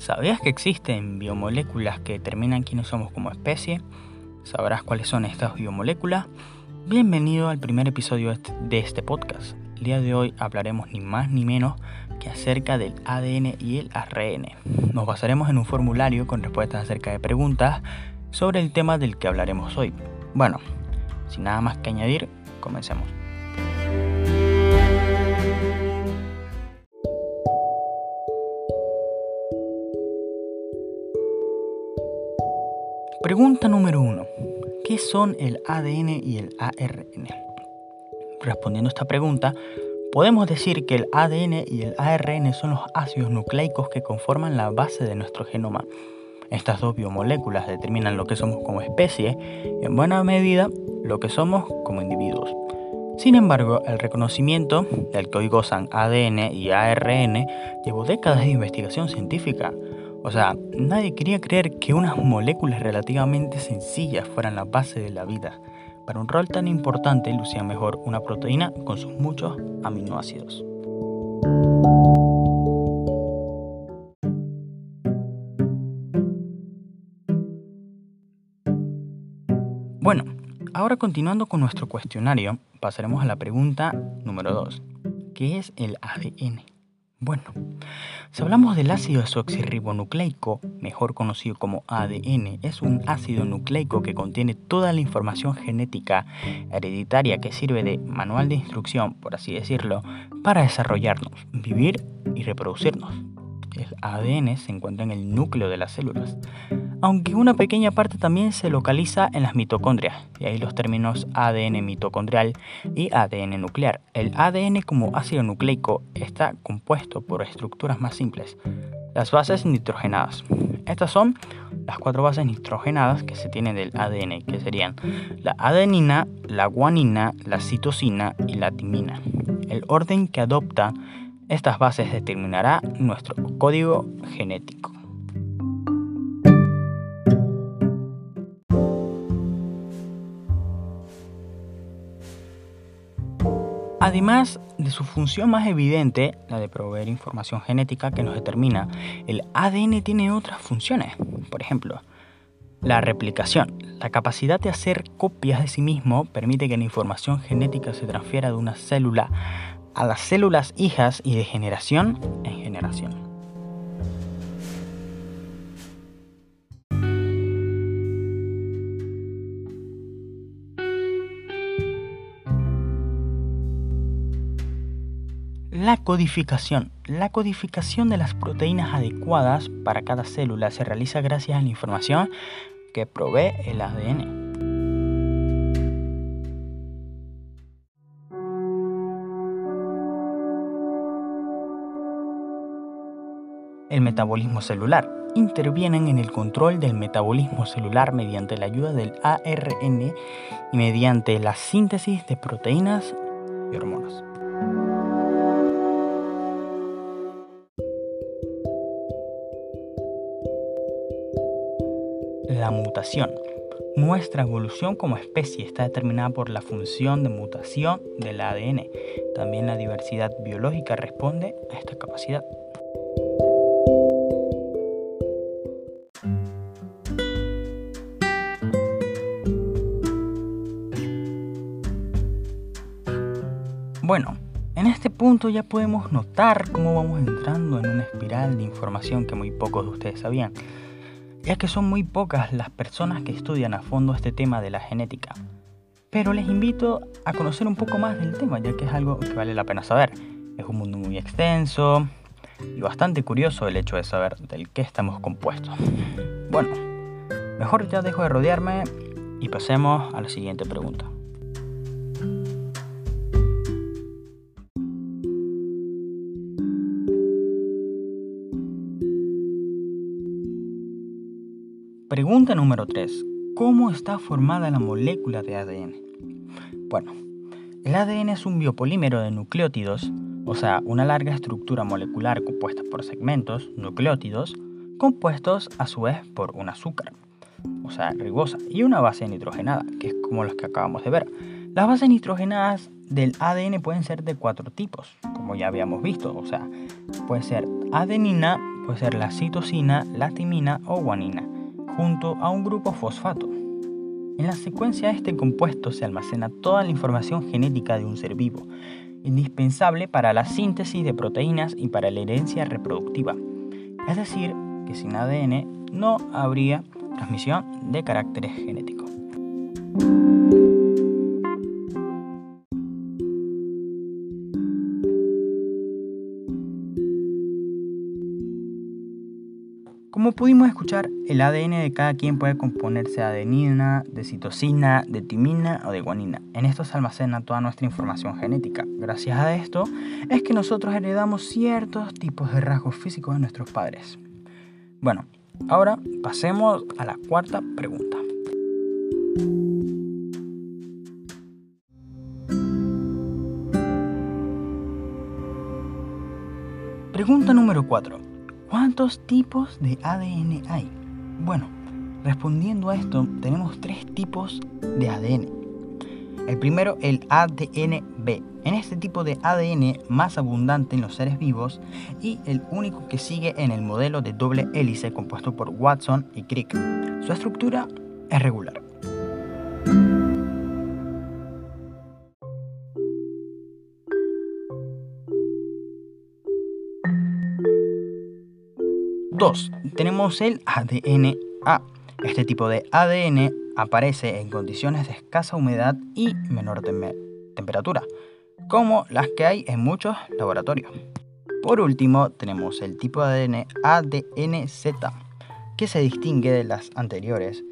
¿Sabías que existen biomoléculas que determinan quiénes somos como especie? ¿Sabrás cuáles son estas biomoléculas? Bienvenido al primer episodio de este podcast. El día de hoy hablaremos ni más ni menos que acerca del ADN y el ARN. Nos basaremos en un formulario con respuestas acerca de preguntas sobre el tema del que hablaremos hoy. Bueno, sin nada más que añadir, comencemos. Pregunta número 1. ¿Qué son el ADN y el ARN? Respondiendo a esta pregunta, podemos decir que el ADN y el ARN son los ácidos nucleicos que conforman la base de nuestro genoma. Estas dos biomoléculas determinan lo que somos como especie y en buena medida lo que somos como individuos. Sin embargo, el reconocimiento del que hoy gozan ADN y ARN llevó décadas de investigación científica. O sea, nadie quería creer que unas moléculas relativamente sencillas fueran la base de la vida. Para un rol tan importante lucía mejor una proteína con sus muchos aminoácidos. Bueno, ahora continuando con nuestro cuestionario, pasaremos a la pregunta número 2. ¿Qué es el ADN? Bueno, si hablamos del ácido desoxirribonucleico, mejor conocido como ADN, es un ácido nucleico que contiene toda la información genética hereditaria que sirve de manual de instrucción, por así decirlo, para desarrollarnos, vivir y reproducirnos. El ADN se encuentra en el núcleo de las células, aunque una pequeña parte también se localiza en las mitocondrias, y ahí los términos ADN mitocondrial y ADN nuclear. El ADN como ácido nucleico está compuesto por estructuras más simples, las bases nitrogenadas. Estas son las cuatro bases nitrogenadas que se tienen del ADN, que serían la adenina, la guanina, la citosina y la timina. El orden que adopta estas bases determinará nuestro código genético. Además de su función más evidente, la de proveer información genética que nos determina, el ADN tiene otras funciones. Por ejemplo, la replicación. La capacidad de hacer copias de sí mismo permite que la información genética se transfiera de una célula a las células hijas y de generación en generación. La codificación. La codificación de las proteínas adecuadas para cada célula se realiza gracias a la información que provee el ADN. El metabolismo celular. Intervienen en el control del metabolismo celular mediante la ayuda del ARN y mediante la síntesis de proteínas y hormonas. Mutación. Nuestra evolución como especie está determinada por la función de mutación del ADN. También la diversidad biológica responde a esta capacidad. Bueno, en este punto ya podemos notar cómo vamos entrando en una espiral de información que muy pocos de ustedes sabían ya que son muy pocas las personas que estudian a fondo este tema de la genética. Pero les invito a conocer un poco más del tema, ya que es algo que vale la pena saber. Es un mundo muy extenso y bastante curioso el hecho de saber del qué estamos compuestos. Bueno, mejor ya dejo de rodearme y pasemos a la siguiente pregunta. Pregunta número 3. ¿Cómo está formada la molécula de ADN? Bueno, el ADN es un biopolímero de nucleótidos, o sea, una larga estructura molecular compuesta por segmentos, nucleótidos, compuestos a su vez por un azúcar, o sea, ribosa, y una base nitrogenada, que es como las que acabamos de ver. Las bases nitrogenadas del ADN pueden ser de cuatro tipos, como ya habíamos visto, o sea, puede ser adenina, puede ser la citosina, la timina o guanina, junto a un grupo fosfato. En la secuencia de este compuesto se almacena toda la información genética de un ser vivo, indispensable para la síntesis de proteínas y para la herencia reproductiva. Es decir, que sin ADN no habría transmisión de caracteres genéticos. Pudimos escuchar, el ADN de cada quien puede componerse de adenina, de citosina, de timina o de guanina. En esto se almacena toda nuestra información genética. Gracias a esto es que nosotros heredamos ciertos tipos de rasgos físicos de nuestros padres. Bueno, ahora pasemos a la cuarta pregunta. Pregunta número 4. ¿Cuántos tipos de ADN hay? Bueno, respondiendo a esto, tenemos tres tipos de ADN. El primero, el ADN-B. En este tipo de ADN más abundante en los seres vivos y el único que sigue en el modelo de doble hélice compuesto por Watson y Crick. Su estructura es regular. 2. Tenemos el ADN-A. Este tipo de ADN aparece en condiciones de escasa humedad y menor temperatura, como las que hay en muchos laboratorios. Por último, tenemos el tipo de ADN ADN-Z, que se distingue de las anteriores,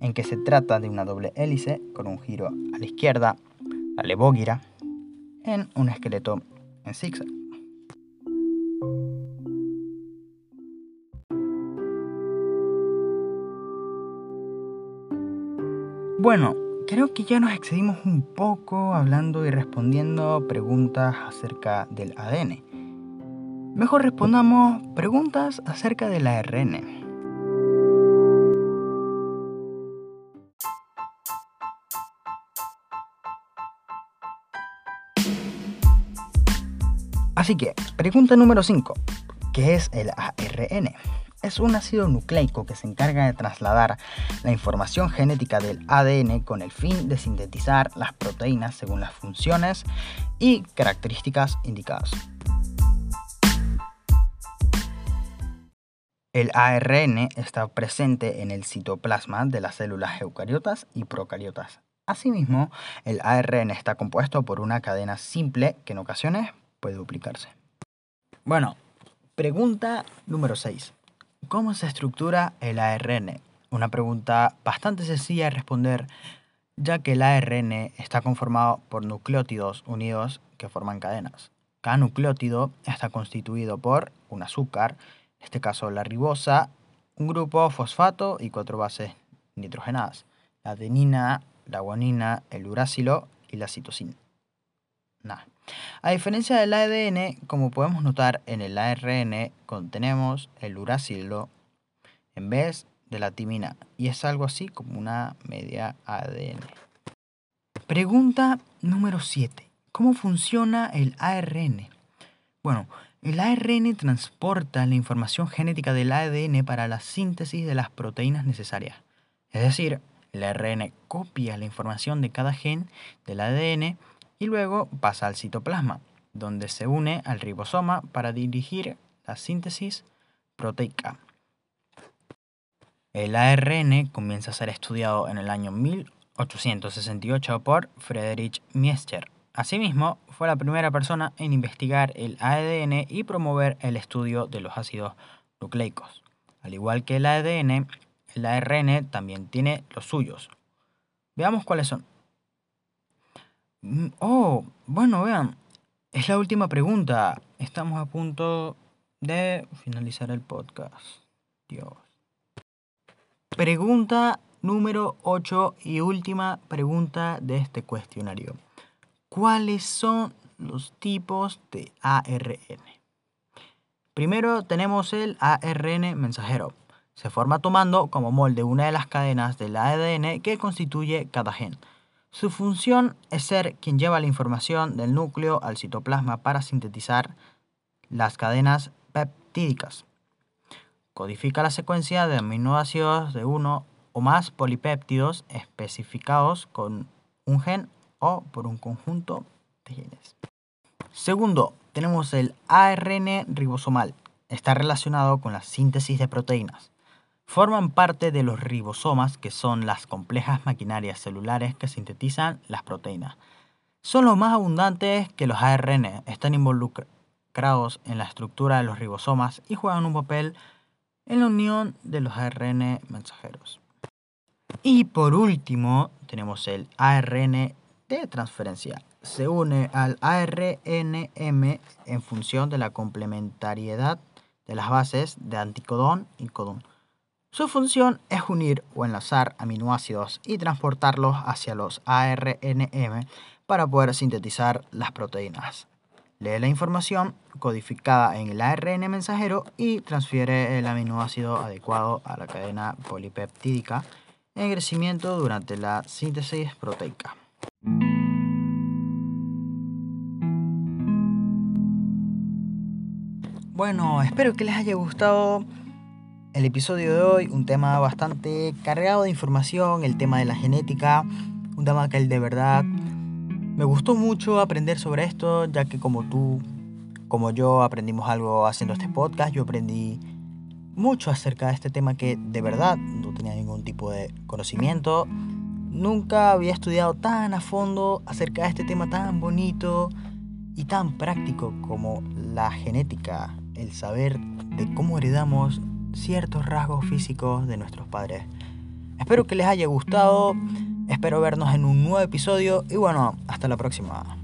en que se trata de una doble hélice con un giro a la izquierda, la levógira, en un esqueleto en zigzag. Bueno, creo que ya nos excedimos un poco hablando y respondiendo preguntas acerca del ADN. Mejor respondamos preguntas acerca del ARN. Así que, pregunta número 5. ¿Qué es el ARN? Es un ácido nucleico que se encarga de trasladar la información genética del ADN con el fin de sintetizar las proteínas según las funciones y características indicadas. El ARN está presente en el citoplasma de las células eucariotas y procariotas. Asimismo, el ARN está compuesto por una cadena simple que en ocasiones puede duplicarse. Bueno, pregunta número 6. ¿Cómo se estructura el ARN? Una pregunta bastante sencilla de responder, ya que el ARN está conformado por nucleótidos unidos que forman cadenas. Cada nucleótido está constituido por un azúcar, en este caso la ribosa, un grupo fosfato y cuatro bases nitrogenadas, la adenina, la guanina, el uracilo y la citosina. A diferencia del ADN, como podemos notar en el ARN contenemos el uracilo en vez de la timina y es algo así como una media ADN. Pregunta número 7. ¿Cómo funciona el ARN? Bueno, el ARN transporta la información genética del ADN para la síntesis de las proteínas necesarias. Es decir, el ARN copia la información de cada gen del ADN y luego pasa al citoplasma, donde se une al ribosoma para dirigir la síntesis proteica. El ARN comienza a ser estudiado en el año 1868 por Friedrich Miescher. Asimismo, fue la primera persona en investigar el ADN y promover el estudio de los ácidos nucleicos. Al igual que el ADN, el ARN también tiene los suyos. Veamos cuáles son. Mm, oh, bueno, vean, es la última pregunta. Estamos a punto de finalizar el podcast. Dios. Pregunta número 8 y última pregunta de este cuestionario. ¿Cuáles son los tipos de ARN? Primero tenemos el ARN mensajero. Se forma tomando como molde una de las cadenas del ADN que constituye cada gen. Su función es ser quien lleva la información del núcleo al citoplasma para sintetizar las cadenas peptídicas. Codifica la secuencia de aminoácidos de uno o más polipéptidos especificados con un gen o por un conjunto de genes. Segundo, tenemos el ARN ribosomal. Está relacionado con la síntesis de proteínas. Forman parte de los ribosomas, que son las complejas maquinarias celulares que sintetizan las proteínas. Son los más abundantes que los ARN. Están involucrados en la estructura de los ribosomas y juegan un papel en la unión de los ARN mensajeros. Y por último, tenemos el ARN de transferencia. Se une al ARNM en función de la complementariedad de las bases de anticodón y codón. Su función es unir o enlazar aminoácidos y transportarlos hacia los ARNM para poder sintetizar las proteínas. Lee la información codificada en el ARN mensajero y transfiere el aminoácido adecuado a la cadena polipeptídica en crecimiento durante la síntesis proteica. Bueno, espero que les haya gustado el episodio de hoy, un tema bastante cargado de información, el tema de la genética, un tema que de verdad me gustó mucho aprender sobre esto, ya que como tú, como yo aprendimos algo haciendo este podcast, yo aprendí mucho acerca de este tema que de verdad no tenía ningún tipo de conocimiento. Nunca había estudiado tan a fondo acerca de este tema tan bonito y tan práctico como la genética, el saber de cómo heredamos ciertos rasgos físicos de nuestros padres. Espero que les haya gustado, espero vernos en un nuevo episodio y bueno, hasta la próxima.